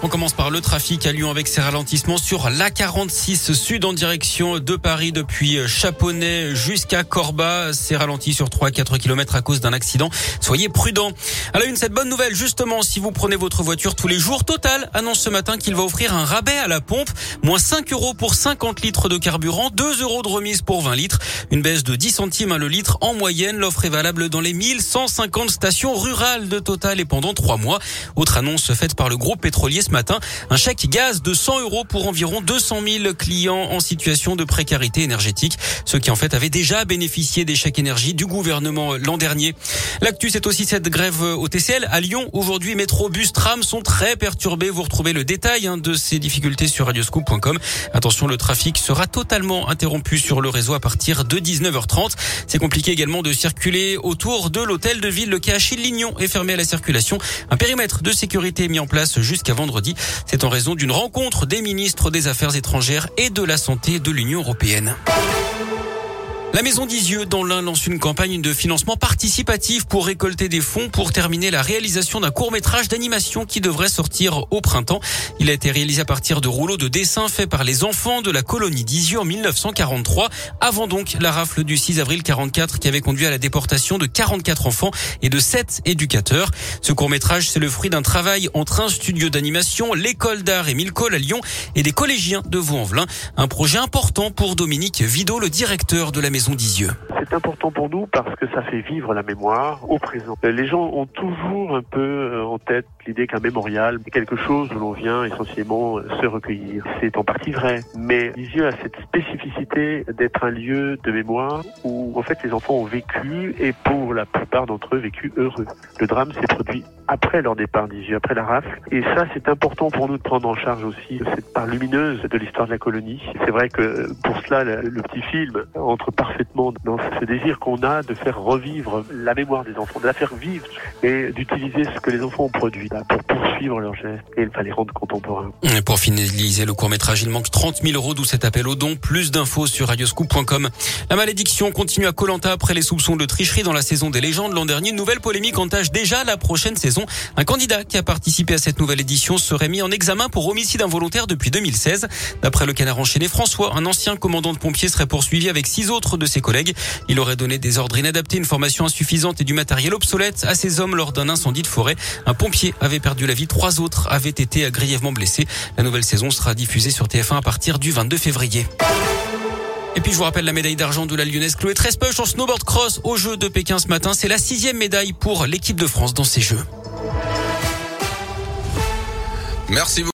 On commence par le trafic à Lyon avec ses ralentissements sur l'A46 sud en direction de Paris depuis Chaponnet jusqu'à Corba. C'est ralenti sur 3 4 km à cause d'un accident. Soyez prudents. À la une, cette bonne nouvelle, justement, si vous prenez votre voiture tous les jours, Total annonce ce matin qu'il va offrir un rabais à la pompe. Moins 5 euros pour 50 litres de carburant, 2 euros de remise pour 20 litres. Une baisse de 10 centimes à le litre en moyenne. L'offre est valable dans les 1150 stations rurales de Total et pendant 3 mois. Autre annonce faite par le groupe pétrolier ce matin. Un chèque gaz de 100 euros pour environ 200 000 clients en situation de précarité énergétique. Ceux qui en fait avaient déjà bénéficié des chèques énergie du gouvernement l'an dernier. L'actu, c'est aussi cette grève au TCL à Lyon. Aujourd'hui, métro, bus, tram sont très perturbés. Vous retrouvez le détail hein, de ces difficultés sur radioscoop.com. Attention, le trafic sera totalement interrompu sur le réseau à partir de 19h30. C'est compliqué également de circuler autour de l'hôtel de ville. Le quai Achille-Lignon est fermé à la circulation. Un périmètre de sécurité est mis en place jusqu'à vendredi. C'est en raison d'une rencontre des ministres des Affaires étrangères et de la Santé de l'Union européenne. La Maison d'Isieux dans l'Ain lance une campagne de financement participatif pour récolter des fonds pour terminer la réalisation d'un court métrage d'animation qui devrait sortir au printemps. Il a été réalisé à partir de rouleaux de dessins faits par les enfants de la colonie d'Isieux en 1943, avant donc la rafle du 6 avril 44 qui avait conduit à la déportation de 44 enfants et de 7 éducateurs. Ce court métrage, c'est le fruit d'un travail entre un studio d'animation, l'école d'art et Milcol à Lyon et des collégiens de Vaux-en-Velin. Un projet important pour Dominique Vidot, le directeur de la Maison maison d'Isieux c'est important pour nous parce que ça fait vivre la mémoire au présent. Les gens ont toujours un peu euh, en tête l'idée qu'un mémorial est quelque chose où l'on vient essentiellement se recueillir. C'est en partie vrai, mais Lisieux a cette spécificité d'être un lieu de mémoire où en fait les enfants ont vécu et pour la plupart d'entre eux vécu heureux. Le drame s'est produit après leur départ d'Isieux, après la rafle. Et ça, c'est important pour nous de prendre en charge aussi cette part lumineuse de l'histoire de la colonie. C'est vrai que pour cela, le, petit film entre parfaitement dans ce désir qu'on a de faire revivre la mémoire des enfants, de la faire vivre et d'utiliser ce que les enfants ont produit pour poursuivre leurs gestes et il fallait rendre contemporains. Et pour finaliser le court métrage, il manque 30 000 euros, d'où cet appel au don. Plus d'infos sur radioscoop.com. La malédiction continue à Colanta après les soupçons de tricherie dans la saison des légendes l'an dernier. Une nouvelle polémique entache déjà la prochaine saison. Un candidat qui a participé à cette nouvelle édition serait mis en examen pour homicide involontaire depuis 2016. D'après le canard enchaîné, François, un ancien commandant de pompiers, serait poursuivi avec six autres de ses collègues. Il aurait donné des ordres inadaptés, une formation insuffisante et du matériel obsolète à ses hommes lors d'un incendie de forêt. Un pompier avait perdu la vie, trois autres avaient été grièvement blessés. La nouvelle saison sera diffusée sur TF1 à partir du 22 février. Et puis je vous rappelle la médaille d'argent de la lyonnaise Chloé Trespeuch en snowboard cross aux Jeux de Pékin ce matin. C'est la sixième médaille pour l'équipe de France dans ces Jeux. Merci beaucoup.